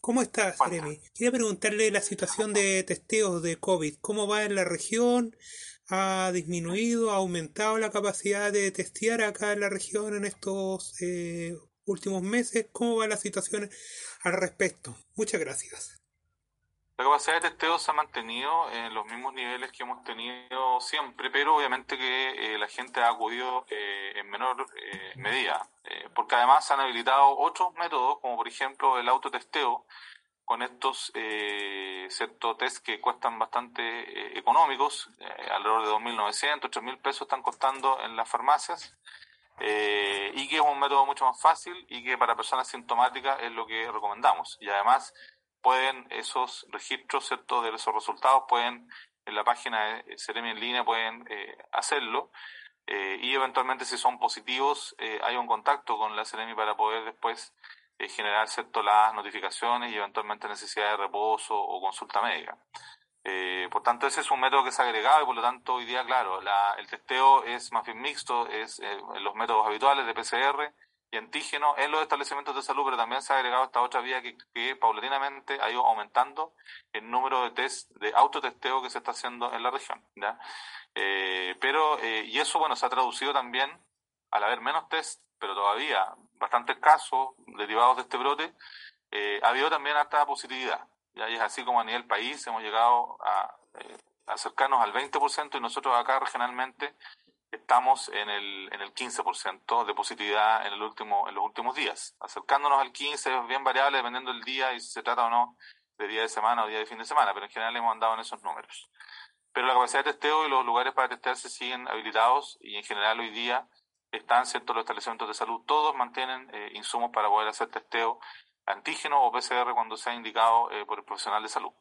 ¿Cómo estás, Jeremy? Quería preguntarle la situación de testeos de COVID. ¿Cómo va en la región? ¿Ha disminuido, ha aumentado la capacidad de testear acá en la región en estos eh, últimos meses? ¿Cómo va la situación al respecto? Muchas gracias. La capacidad de testeo se ha mantenido en los mismos niveles que hemos tenido siempre, pero obviamente que eh, la gente ha acudido eh, en menor medida, porque además han habilitado otros métodos, como por ejemplo el autotesteo, con estos ciertos test que cuestan bastante económicos, alrededor de 2.900, 3.000 pesos están costando en las farmacias, y que es un método mucho más fácil y que para personas sintomáticas es lo que recomendamos. Y además pueden esos registros, ¿cierto? De esos resultados pueden en la página de Ceremi en línea pueden eh, hacerlo eh, y eventualmente si son positivos eh, hay un contacto con la Ceremi para poder después generar cierto las notificaciones y eventualmente necesidad de reposo o consulta médica. por tanto, ese es un método que ha agregado y por lo tanto hoy día, claro, el testeo es más bien mixto, es los métodos habituales de PCR y antígeno en los establecimientos de salud, pero también se ha agregado esta otra vía que, paulatinamente ha ido aumentando el número de test de autotesteo que se está haciendo en la región. Eh, pero, eh, y eso, bueno, se ha traducido también, al haber menos test, pero todavía bastantes casos derivados de este brote, eh, ha habido también alta positividad. Y es así como a nivel país hemos llegado a acercarnos al 20% y nosotros acá regionalmente estamos en el, en el 15% de positividad en, el último, en los últimos días. Acercándonos al 15% es bien variable dependiendo del día y si se trata o no de día de semana o día de fin de semana, pero en general hemos andado en esos números. Pero la capacidad de testeo y los lugares para testearse siguen habilitados y en general hoy día están ciertos los establecimientos de salud, todos mantienen eh, insumos para poder hacer testeo antígeno o PCR cuando sea indicado eh, por el profesional de salud.